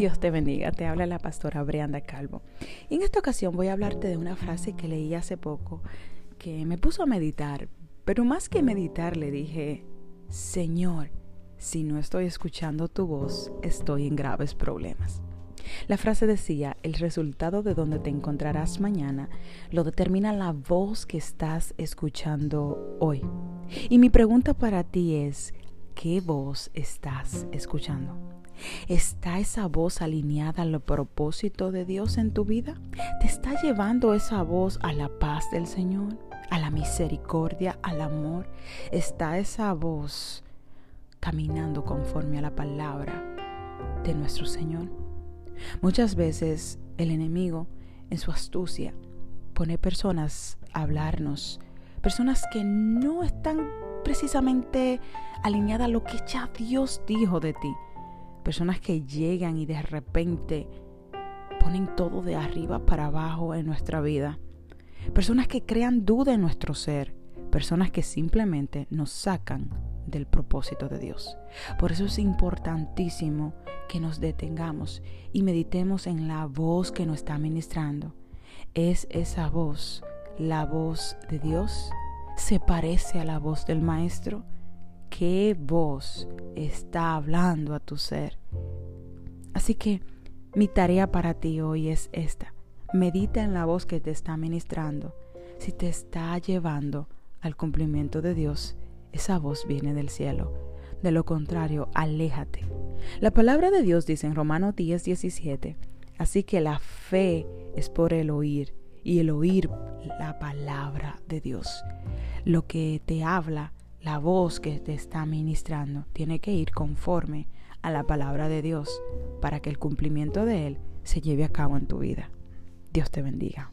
Dios te bendiga, te habla la pastora Brianda Calvo. Y en esta ocasión voy a hablarte de una frase que leí hace poco que me puso a meditar, pero más que meditar le dije, Señor, si no estoy escuchando tu voz, estoy en graves problemas. La frase decía, el resultado de donde te encontrarás mañana lo determina la voz que estás escuchando hoy. Y mi pregunta para ti es, ¿qué voz estás escuchando? ¿Está esa voz alineada al propósito de Dios en tu vida? ¿Te está llevando esa voz a la paz del Señor, a la misericordia, al amor? ¿Está esa voz caminando conforme a la palabra de nuestro Señor? Muchas veces el enemigo, en su astucia, pone personas a hablarnos, personas que no están precisamente alineadas a lo que ya Dios dijo de ti personas que llegan y de repente ponen todo de arriba para abajo en nuestra vida, personas que crean duda en nuestro ser, personas que simplemente nos sacan del propósito de Dios. Por eso es importantísimo que nos detengamos y meditemos en la voz que nos está ministrando. ¿Es esa voz la voz de Dios? ¿Se parece a la voz del Maestro? Qué voz está hablando a tu ser. Así que mi tarea para ti hoy es esta. Medita en la voz que te está ministrando. Si te está llevando al cumplimiento de Dios, esa voz viene del cielo. De lo contrario, aléjate. La palabra de Dios dice en Romanos 10, 17, así que la fe es por el oír y el oír la palabra de Dios. Lo que te habla la voz que te está ministrando tiene que ir conforme a la palabra de Dios para que el cumplimiento de Él se lleve a cabo en tu vida. Dios te bendiga.